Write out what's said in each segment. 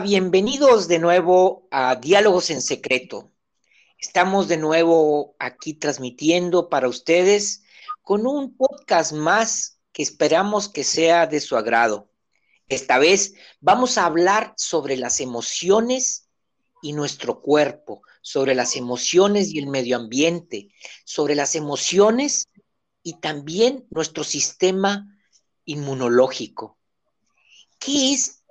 Bienvenidos de nuevo a Diálogos en Secreto. Estamos de nuevo aquí transmitiendo para ustedes con un podcast más que esperamos que sea de su agrado. Esta vez vamos a hablar sobre las emociones y nuestro cuerpo, sobre las emociones y el medio ambiente, sobre las emociones y también nuestro sistema inmunológico. ¿Qué es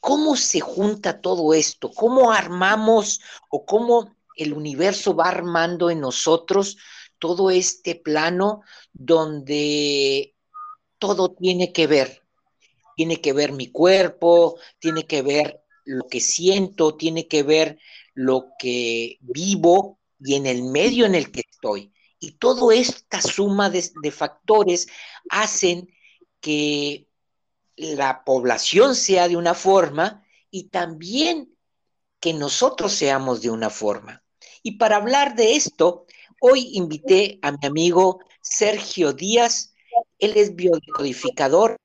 ¿Cómo se junta todo esto? ¿Cómo armamos o cómo el universo va armando en nosotros todo este plano donde todo tiene que ver? Tiene que ver mi cuerpo, tiene que ver lo que siento, tiene que ver lo que vivo y en el medio en el que estoy. Y toda esta suma de, factores hacen que la población sea de una forma y también que nosotros seamos de una forma. Y para hablar de esto, hoy invité a mi amigo Sergio Díaz, él es biodecodificador.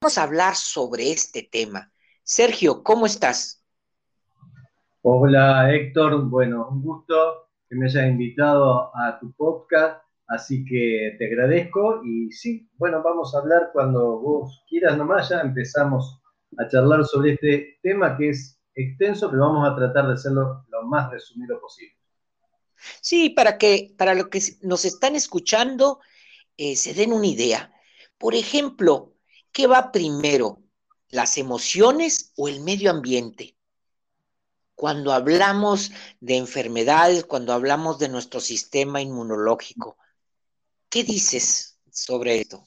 Vamos a hablar sobre este tema. Sergio, ¿cómo estás? Hola Héctor, bueno, un gusto que me hayas invitado a tu podcast Así que te agradezco y sí, bueno, vamos a hablar cuando vos quieras nomás, ya empezamos a charlar sobre este tema que es extenso, pero vamos a tratar de hacerlo lo más resumido posible. Sí, para que para lo que nos están escuchando eh, se den una idea. Por ejemplo, ¿qué va primero? ¿Las emociones o el medio ambiente? Cuando hablamos de enfermedades, cuando hablamos de nuestro sistema inmunológico, ¿Qué dices sobre esto?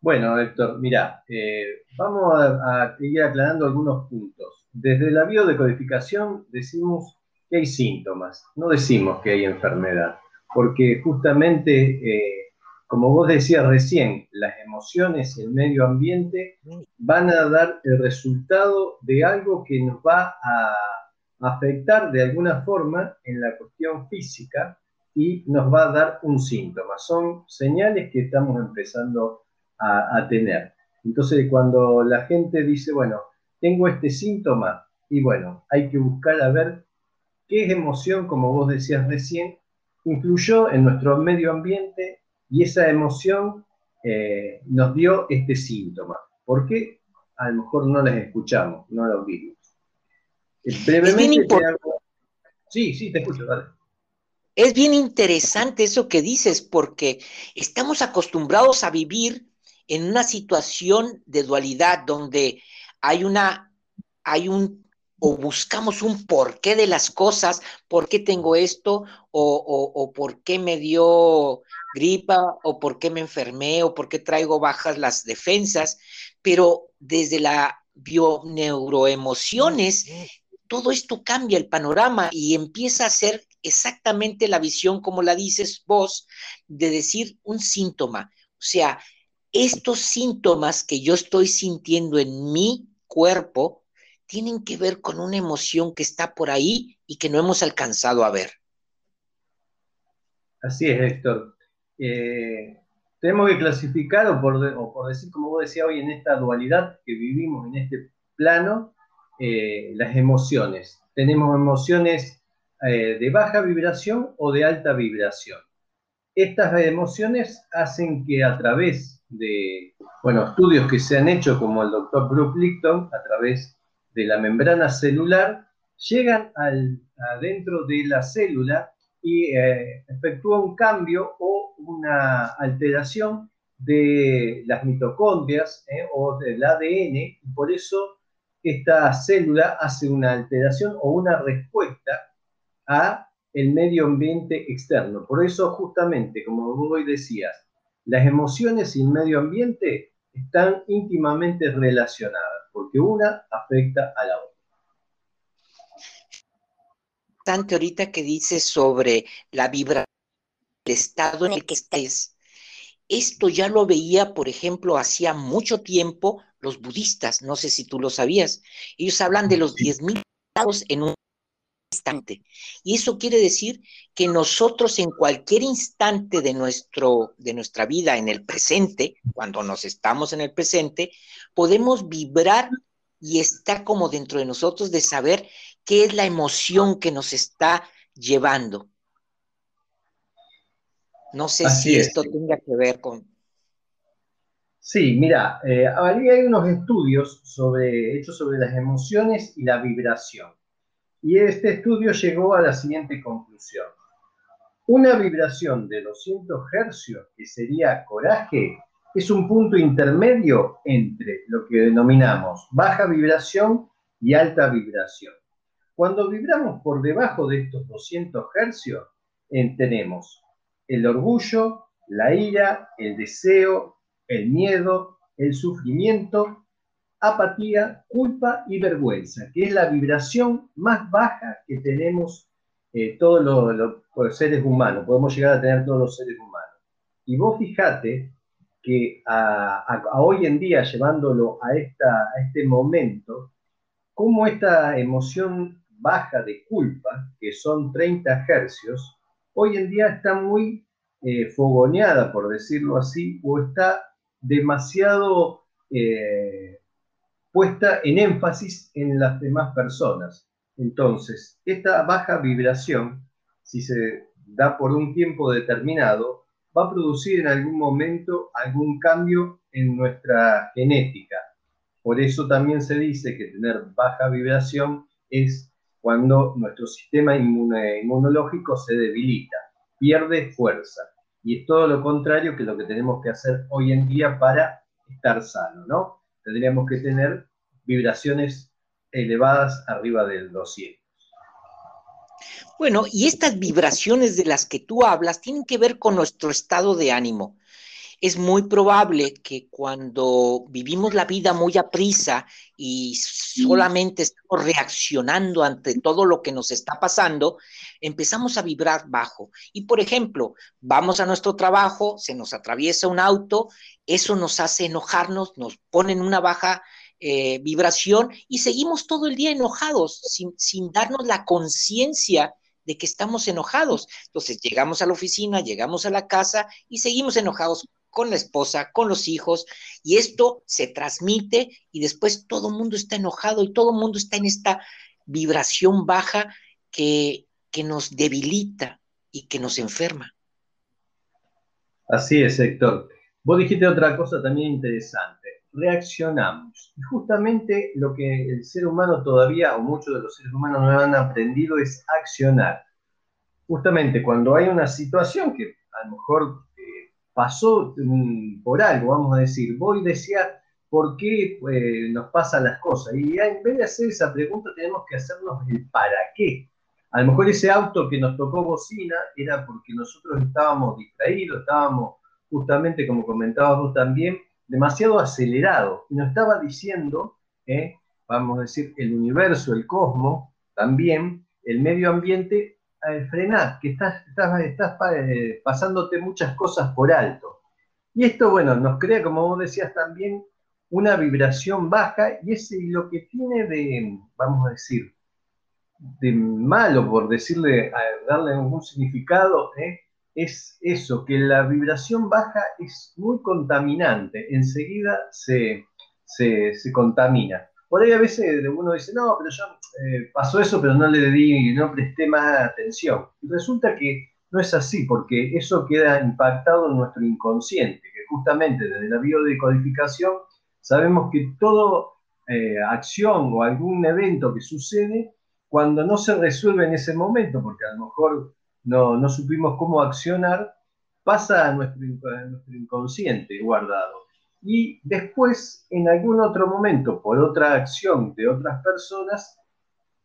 Bueno, Héctor, mira, eh, vamos a, ir aclarando algunos puntos. Desde la biodecodificación decimos que hay síntomas, no decimos que hay enfermedad, porque justamente, eh, como vos decías recién, las emociones y el medio ambiente van a dar el resultado de algo que nos va a afectar de alguna forma en la cuestión física y nos va a dar un síntoma. Son señales que estamos empezando a, tener. Entonces, cuando la gente dice, bueno, tengo este síntoma, y bueno, hay que buscar a ver qué emoción, como vos decías recién, influyó en nuestro medio ambiente y esa emoción eh, nos dio este síntoma. ¿Por qué? A lo mejor no las escuchamos, no las vimos. Brevemente Sí, sí, te escucho, dale. Es bien interesante eso que dices, porque estamos acostumbrados a vivir en una situación de dualidad donde hay una, hay un, o buscamos un porqué de las cosas, por qué tengo esto, o, o por qué me dio gripa, o por qué me enfermé, o por qué traigo bajas las defensas, pero desde la bioneuroemociones, todo esto cambia el panorama y empieza a ser exactamente la visión como la dices vos, de decir un síntoma. O sea, estos síntomas que yo estoy sintiendo en mi cuerpo tienen que ver con una emoción que está por ahí y que no hemos alcanzado a ver. Así es, Héctor. Eh, tenemos que clasificar, o por, decir, como vos decías hoy, en esta dualidad que vivimos en este plano, eh, las emociones. Tenemos emociones eh, de baja vibración o de alta vibración. Estas emociones hacen que a través de bueno, estudios que se han hecho, como el doctor Bruce Lipton, a través de la membrana celular, llegan al, adentro de la célula y eh, efectúan un cambio o una alteración de las mitocondrias eh, o del ADN, y por eso esta célula hace una alteración o una respuesta a el medio ambiente externo. Por eso justamente, como vos hoy decías, las emociones y el medio ambiente están íntimamente relacionadas, porque una afecta a la otra. Tanto ahorita que dices sobre la vibración, el estado en el que estés, esto ya lo veía, por ejemplo, hacía mucho tiempo los budistas, no sé si tú lo sabías, ellos hablan de los 10.000 estados en un instante. Y eso quiere decir que nosotros en cualquier instante de, nuestro, de nuestra vida, en el presente, cuando nos estamos en el presente, podemos vibrar y está como dentro de nosotros de saber qué es la emoción que nos está llevando. No sé si esto tenga que ver con... Sí, mira, eh, hay unos estudios sobre, hechos sobre las emociones y la vibración. Y este estudio llegó a la siguiente conclusión. Una vibración de 200 hercios, que sería coraje, es un punto intermedio entre lo que denominamos baja vibración y alta vibración. Cuando vibramos por debajo de estos 200 hercios, tenemos el orgullo, la ira, el deseo, el miedo, el sufrimiento, apatía, culpa y vergüenza, que es la vibración más baja que tenemos eh, todos los, seres humanos, podemos llegar a tener todos los seres humanos. Y vos fijate que a, hoy en día, llevándolo a, esta, a este momento, cómo esta emoción baja de culpa, que son 30 hercios, hoy en día está muy eh, fogoneada, por decirlo así, o está demasiado eh, puesta en énfasis en las demás personas. Entonces, esta baja vibración, si se da por un tiempo determinado, va a producir en algún momento algún cambio en nuestra genética. Por eso también se dice que tener baja vibración es cuando nuestro sistema inmunológico se debilita, pierde fuerza. Y es todo lo contrario que lo que tenemos que hacer hoy en día para estar sano, ¿no? Tendríamos que tener vibraciones elevadas arriba del 200. Bueno, y estas vibraciones de las que tú hablas tienen que ver con nuestro estado de ánimo es muy probable que cuando vivimos la vida muy a prisa y solamente estamos reaccionando ante todo lo que nos está pasando, empezamos a vibrar bajo. Y por ejemplo, vamos a nuestro trabajo, se nos atraviesa un auto, eso nos hace enojarnos, nos pone en una baja eh, vibración y seguimos todo el día enojados sin, sin darnos la conciencia de que estamos enojados. Entonces llegamos a la oficina, llegamos a la casa y seguimos enojados con la esposa, con los hijos, y esto se transmite y después todo el mundo está enojado y todo el mundo está en esta vibración baja que, que nos debilita y que nos enferma. Así es, Héctor. Vos dijiste otra cosa también interesante. Reaccionamos. Y justamente lo que el ser humano todavía, o muchos de los seres humanos no han aprendido, es accionar. Justamente cuando hay una situación que a lo mejor pasó por algo, vamos a decir. Voy decía, ¿por qué eh, nos pasan las cosas? Y en vez de hacer esa pregunta, tenemos que hacernos el para qué. A lo mejor ese auto que nos tocó bocina era porque nosotros estábamos distraídos, estábamos justamente, como comentabas vos también, demasiado acelerados. Y nos estaba diciendo, eh, vamos a decir, el universo, el cosmos, también, el medio ambiente, eh, frenar, que estás, estás, estás eh, pasándote muchas cosas por alto. Y esto, bueno, nos crea, como vos decías también, una vibración baja y es lo que tiene de, vamos a decir, de malo, por decirle, darle algún significado, ¿eh? es eso, que la vibración baja es muy contaminante, enseguida se, se, se contamina. Por ahí a veces uno dice, no, pero yo eh, pasó eso, pero no le di, no presté más atención. Resulta que no es así, porque eso queda impactado en nuestro inconsciente, que justamente desde la biodecodificación sabemos que toda eh, acción o algún evento que sucede, cuando no se resuelve en ese momento, porque a lo mejor no, no supimos cómo accionar, pasa a nuestro, a nuestro inconsciente guardado y después en algún otro momento, por otra acción de otras personas,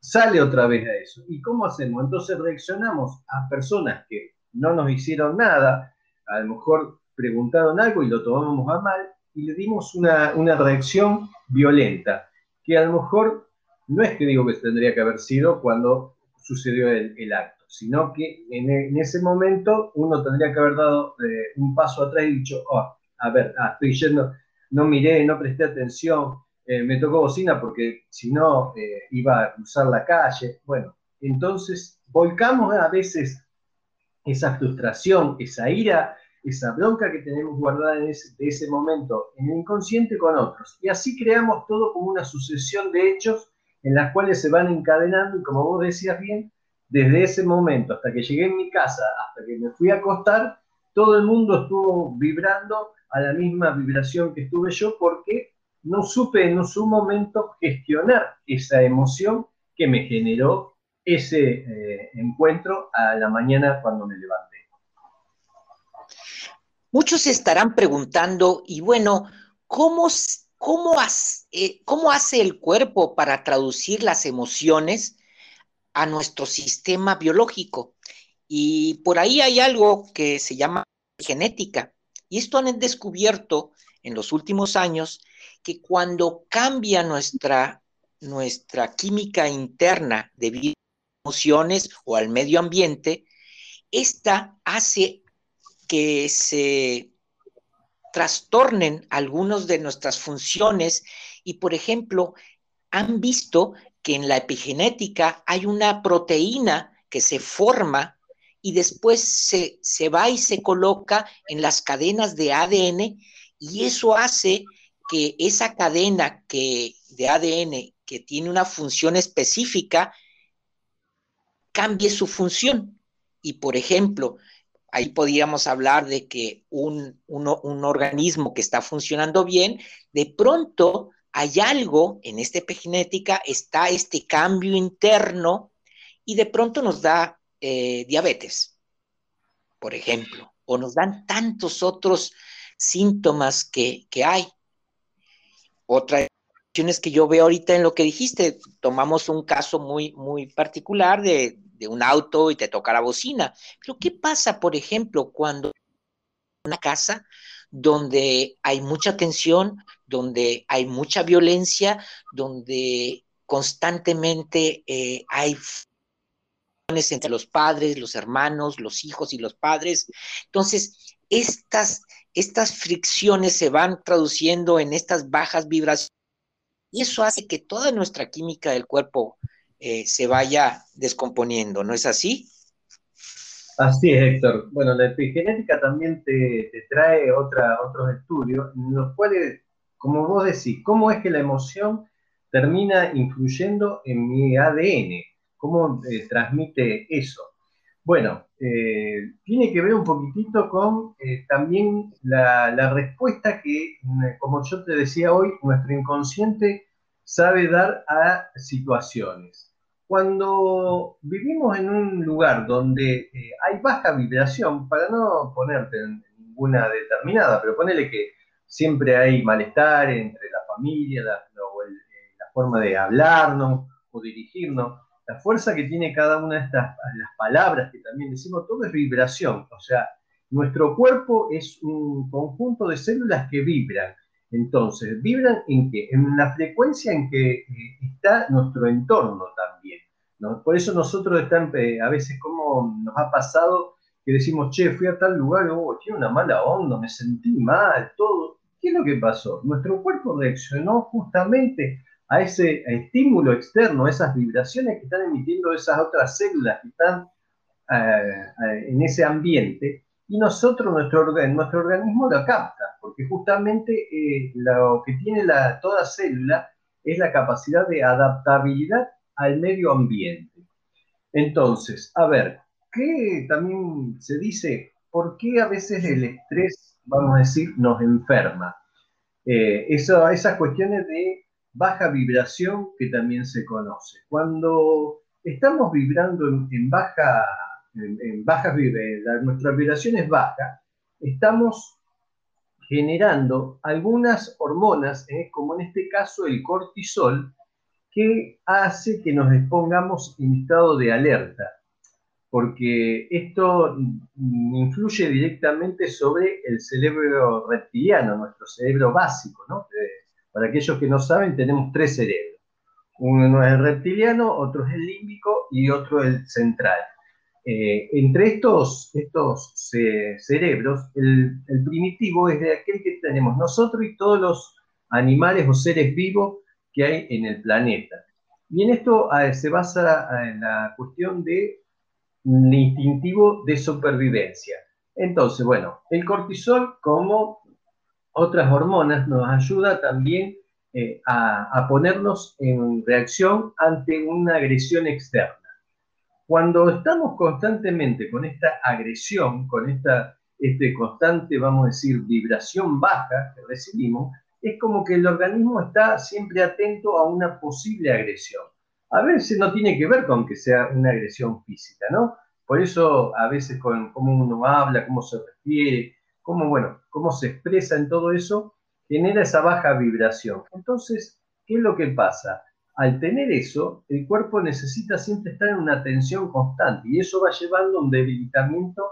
sale otra vez a eso. ¿Y cómo hacemos? Entonces reaccionamos a personas que no nos hicieron nada, a lo mejor preguntaron algo y lo tomamos a mal y le dimos una, reacción violenta, que a lo mejor no es que digo que tendría que haber sido cuando sucedió el, acto, sino que en, ese momento uno tendría que haber dado eh, un paso atrás y dicho, oh, a ver, ah, estoy yendo, no miré, no presté atención, eh, me tocó bocina porque si no eh, iba a cruzar la calle. Bueno, entonces volcamos a veces esa frustración, esa ira esa bronca que tenemos guardada en ese, de ese momento en el inconsciente con otros. Y así creamos todo como una sucesión de hechos en las cuales se van encadenando y como vos decías bien, desde ese momento hasta que llegué en mi casa, hasta que me fui a acostar, todo el mundo estuvo vibrando a la misma vibración que estuve yo porque no supe en su momento gestionar esa emoción que me generó ese eh, encuentro a la mañana cuando me levanté. Muchos se estarán preguntando, y bueno, ¿cómo, cómo, eh, ¿cómo hace el cuerpo para traducir las emociones a nuestro sistema biológico? Y por ahí hay algo que se llama genética. Y esto han descubierto en los últimos años que cuando cambia nuestra, nuestra química interna debido a emociones o al medio ambiente, esta hace que se trastornen algunas de nuestras funciones y, por ejemplo, han visto que en la epigenética hay una proteína que se forma y después se, se va y se coloca en las cadenas de ADN y eso hace que esa cadena que, de ADN que tiene una función específica cambie su función. Y por ejemplo, ahí podríamos hablar de que un, un, organismo que está funcionando bien, de pronto hay algo en esta epigenética, está este cambio interno y de pronto nos da eh, diabetes, por ejemplo, o nos dan tantos otros síntomas que, que hay. Otra es que yo veo ahorita en lo que dijiste, tomamos un caso muy, muy particular de, de un auto y te toca la bocina. Pero ¿qué pasa, por ejemplo, cuando una casa donde hay mucha tensión, donde hay mucha violencia, donde constantemente eh, hay entre los padres, los hermanos, los hijos y los padres. Entonces, estas estas fricciones se van traduciendo en estas bajas vibraciones y eso hace que toda nuestra química del cuerpo eh, se vaya descomponiendo, ¿no es así? Así es, Héctor. Bueno, la epigenética también te, trae otros estudios en los cuales, como vos decís, cómo es que la emoción termina influyendo en mi ADN, cómo eh, transmite eso. Bueno, eh, tiene que ver un poquitito con eh, también la, respuesta que, mm, como yo te decía hoy, nuestro inconsciente sabe dar a situaciones. Cuando vivimos en un lugar donde eh, hay baja vibración, para no ponerte en ninguna determinada, pero ponele que siempre hay malestar entre la familia, la forma de hablarnos o dirigirnos, la fuerza que tiene cada una de estas las palabras que también decimos, todo es vibración. O sea, nuestro cuerpo es un conjunto de células que vibran. Entonces, ¿vibran en qué? En la frecuencia en que eh, está nuestro entorno también. Por eso nosotros están, eh, a veces como nos ha pasado que decimos, che, fui a tal lugar, oh, tiene una mala onda, me sentí mal, todo. ¿Qué es lo que pasó? Nuestro cuerpo reaccionó justamente a ese estímulo externo, a esas vibraciones que están emitiendo esas otras células que están eh, eh, en ese ambiente, y nosotros, nuestro, nuestro organismo lo capta, porque justamente eh, lo que tiene la, toda célula es la capacidad de adaptabilidad al medio ambiente. Entonces, a ver, ¿qué también se dice? ¿Por qué a veces el estrés, vamos a decir, nos enferma? esas cuestiones de baja vibración que también se conoce. Cuando estamos vibrando en, baja, en, baja nuestra vibración es baja, estamos generando algunas hormonas, eh, como en este caso el cortisol, que hace que nos expongamos en estado de alerta, porque esto influye directamente sobre el cerebro reptiliano, nuestro cerebro básico, ¿no? Para aquellos que no saben, tenemos tres cerebros. Uno es el reptiliano, otro es el límbico y otro el central. Eh, entre estos, estos cerebros, el, primitivo es de aquel que tenemos nosotros y todos los animales o seres vivos que hay en el planeta. Y en esto se basa en la cuestión de instintivo de supervivencia. Entonces, bueno, el cortisol como otras hormonas nos ayuda también eh, a, ponernos en reacción ante una agresión externa. Cuando estamos constantemente con esta agresión, con esta este constante, vamos a decir, vibración baja que recibimos, es como que el organismo está siempre atento a una posible agresión. A veces no tiene que ver con que sea una agresión física, ¿no? Por eso a veces con cómo uno habla, cómo se refiere, cómo, bueno, cómo se expresa en todo eso, genera esa baja vibración. Entonces, ¿qué es lo que pasa? Al tener eso, el cuerpo necesita siempre estar en una tensión constante y eso va llevando a un debilitamiento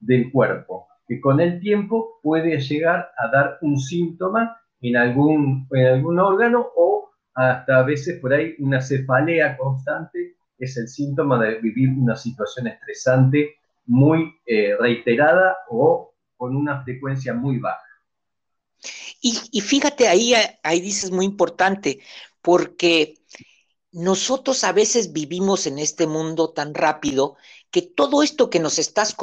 del cuerpo, que con el tiempo puede llegar a dar un síntoma en algún, en algún órgano o hasta a veces por ahí una cefalea constante es el síntoma de vivir una situación estresante muy eh, reiterada o con una frecuencia muy baja. Y, fíjate, ahí, ahí dices muy importante, porque nosotros a veces vivimos en este mundo tan rápido que todo esto que nos estás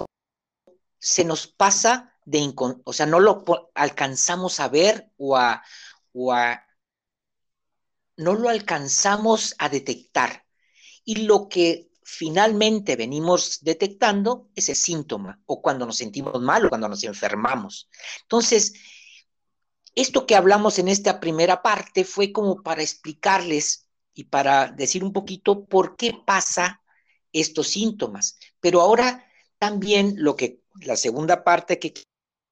se nos pasa de o sea, no lo alcanzamos a ver o a, o a no lo alcanzamos a detectar. Y lo que finalmente venimos detectando es el síntoma, o cuando nos sentimos mal o cuando nos enfermamos. Entonces, esto que hablamos en esta primera parte fue como para explicarles y para decir un poquito por qué pasa estos síntomas. Pero ahora también lo que la segunda parte que quiero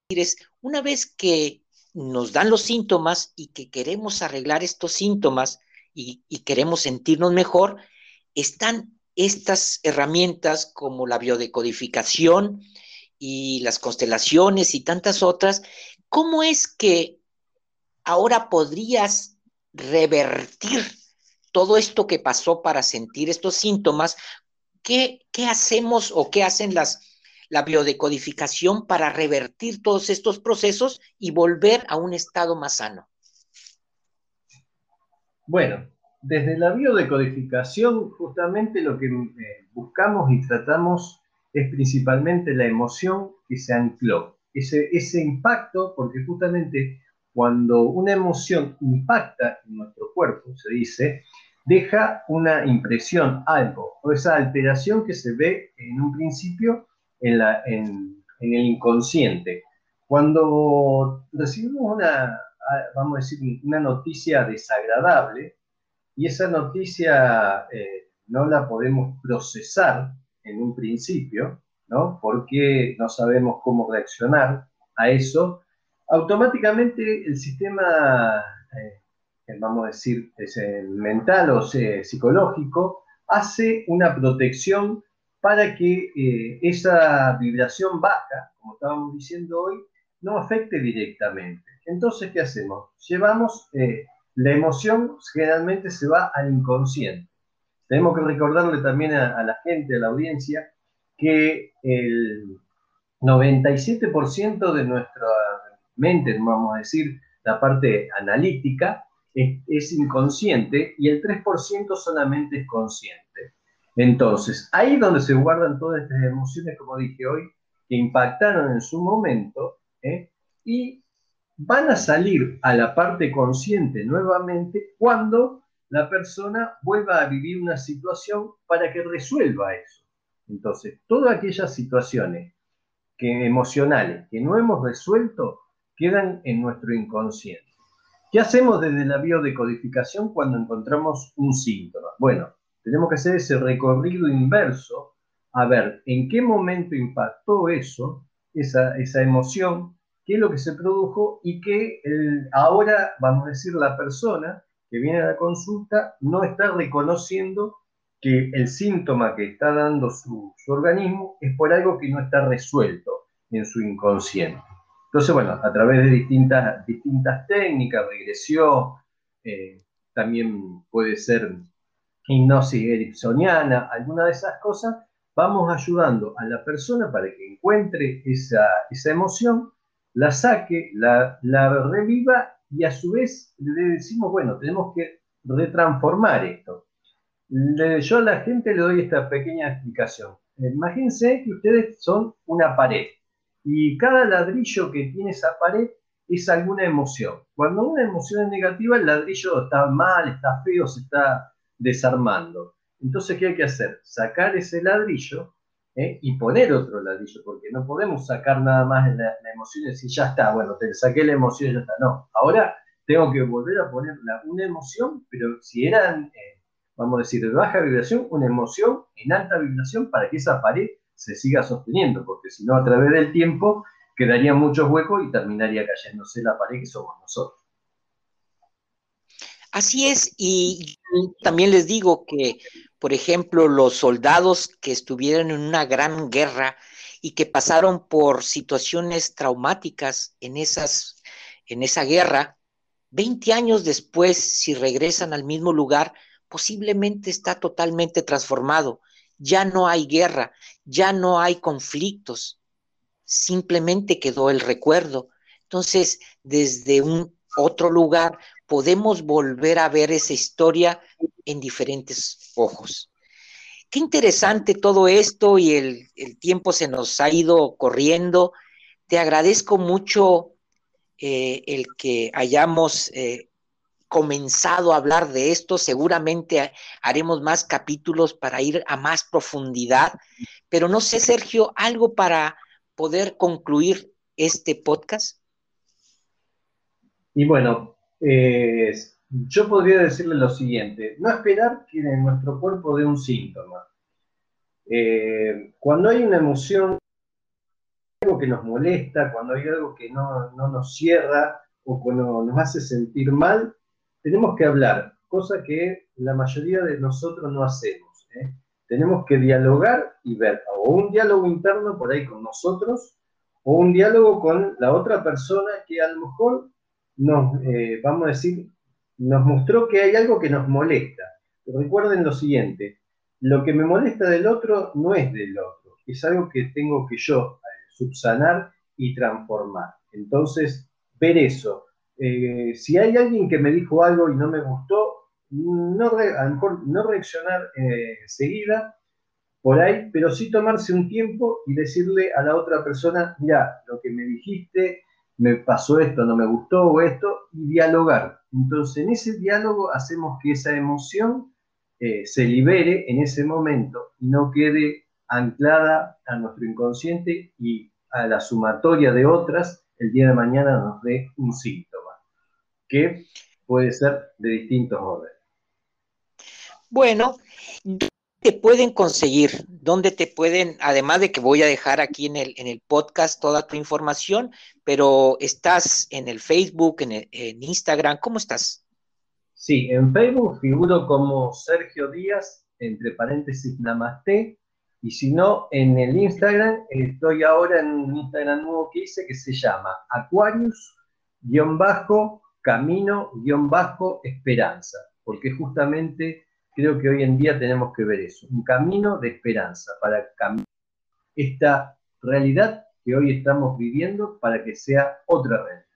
decir es, una vez que nos dan los síntomas y que queremos arreglar estos síntomas y, y queremos sentirnos mejor, están estas herramientas como la biodecodificación y las constelaciones y tantas otras. ¿Cómo es que ahora podrías revertir todo esto que pasó para sentir estos síntomas. ¿Qué, hacemos o qué hacen las, la biodecodificación para revertir todos estos procesos y volver a un estado más sano? Bueno, desde la biodecodificación justamente lo que eh, buscamos y tratamos es principalmente la emoción que se ancló, ese, ese impacto, porque justamente cuando una emoción impacta en nuestro cuerpo, se dice, deja una impresión, algo, o esa alteración que se ve en un principio en, el inconsciente. Cuando recibimos una, vamos a decir, una noticia desagradable y esa noticia eh, no la podemos procesar en un principio, ¿no? Porque no sabemos cómo reaccionar a eso, automáticamente el sistema, eh, vamos a decir, mental o psicológico, hace una protección para que eh, esa vibración baja, como estábamos diciendo hoy, no afecte directamente. Entonces, ¿qué hacemos? Llevamos, eh, la emoción generalmente se va al inconsciente. Tenemos que recordarle también a la gente, a la audiencia, que el 97% de nuestra mente, vamos a decir, la parte analítica, es, inconsciente y el 3% solamente es consciente. Entonces, ahí donde se guardan todas estas emociones, como dije hoy, que impactaron en su momento, ¿eh? y van a salir a la parte consciente nuevamente cuando la persona vuelva a vivir una situación para que resuelva eso. Entonces, todas aquellas situaciones que, emocionales que no hemos resuelto, quedan en nuestro inconsciente. ¿Qué hacemos desde la biodecodificación cuando encontramos un síntoma? Bueno, tenemos que hacer ese recorrido inverso a ver en qué momento impactó eso, esa, esa emoción, qué es lo que se produjo y que ahora, vamos a decir, la persona que viene a la consulta no está reconociendo que el síntoma que está dando su, su organismo es por algo que no está resuelto en su inconsciente. Entonces, bueno, a través de distintas, distintas técnicas, regresión, eh, también puede ser hipnosis ericksoniana, alguna de esas cosas, vamos ayudando a la persona para que encuentre esa, emoción, la saque, la, reviva y a su vez le decimos, bueno, tenemos que retransformar esto. yo a la gente le doy esta pequeña explicación. Imagínense que ustedes son una pared Y cada ladrillo que tiene esa pared es alguna emoción. Cuando una emoción es negativa, el ladrillo está mal, está feo, se está desarmando. Entonces, ¿qué hay que hacer? Sacar ese ladrillo ¿eh? y poner otro ladrillo, porque no podemos sacar nada más la, la emoción y decir, ya está, bueno, te saqué la emoción y ya está. No, ahora tengo que volver a poner una emoción, pero si eran, eh, vamos a decir, de baja vibración, una emoción en alta vibración para que esa pared se siga sosteniendo, porque si no, a través del tiempo quedarían muchos huecos y terminaría cayéndose la pared que somos nosotros. Así es, y también les digo que, por ejemplo, los soldados que estuvieron en una gran guerra y que pasaron por situaciones traumáticas en, esas, en esa guerra, 20 años después, si regresan al mismo lugar, posiblemente está totalmente transformado. Ya no hay guerra, ya no hay conflictos, simplemente quedó el recuerdo. Entonces, desde un otro lugar, podemos volver a ver esa historia en diferentes ojos. Qué interesante todo esto y el, tiempo se nos ha ido corriendo. Te agradezco mucho eh, el que hayamos eh, comenzado a hablar de esto. Seguramente haremos más capítulos para ir a más profundidad. Pero no sé, Sergio, algo para poder concluir este podcast. Y bueno, eh, yo podría decirle lo siguiente, no esperar que en nuestro cuerpo dé un síntoma. Eh, cuando hay una emoción, algo que nos molesta, cuando hay algo que no, nos cierra o cuando nos hace sentir mal, tenemos que hablar, cosa que la mayoría de nosotros no hacemos. ¿eh? Tenemos que dialogar y ver, o un diálogo interno por ahí con nosotros, o un diálogo con la otra persona que a lo mejor nos, eh, vamos a decir, nos mostró que hay algo que nos molesta. recuerden lo siguiente, lo que me molesta del otro no es del otro, es algo que tengo que yo eh, subsanar y transformar. Entonces, ver eso. Eh, si hay alguien que me dijo algo y no me gustó, no, reaccionar enseguida por ahí, pero sí tomarse un tiempo y decirle a la otra persona, mira, lo que me dijiste me pasó esto, no me gustó o esto, y dialogar. Entonces, en ese diálogo hacemos que esa emoción eh, se libere en ese momento y no quede anclada a nuestro inconsciente y a la sumatoria de otras el día de mañana nos dé un síntoma, que puede ser de distintos órdenes. Bueno, te pueden conseguir? ¿Dónde te pueden, además de que voy a dejar aquí en el, en el podcast toda tu información, pero estás en el Facebook, en, en Instagram, ¿cómo estás? Sí, en Facebook figuro como Sergio Díaz, entre paréntesis Namaste, y si no, en el Instagram, estoy ahora en un Instagram nuevo que hice que se llama Aquarius-Camino-Esperanza, porque justamente creo que hoy en día tenemos que ver eso, un camino de esperanza para cambiar esta realidad que hoy estamos viviendo para que sea otra realidad.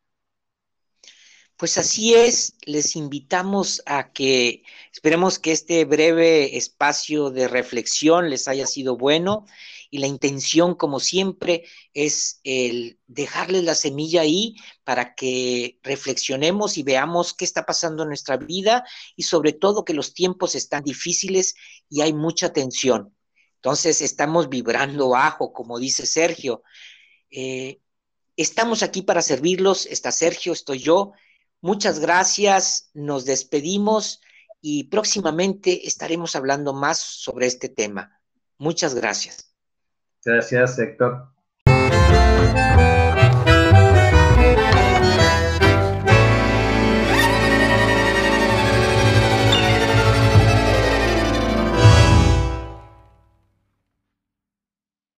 Pues así es, les invitamos a que esperemos que este breve espacio de reflexión les haya sido bueno y la intención, como siempre, es el dejarles la semilla ahí para que reflexionemos y veamos qué está pasando en nuestra vida y sobre todo que los tiempos están difíciles y hay mucha tensión. Entonces estamos vibrando bajo, como dice Sergio. Eh, estamos aquí para servirlos, está Sergio, estoy yo. Muchas gracias, nos despedimos y próximamente estaremos hablando más sobre este tema. Muchas gracias. Gracias, Héctor.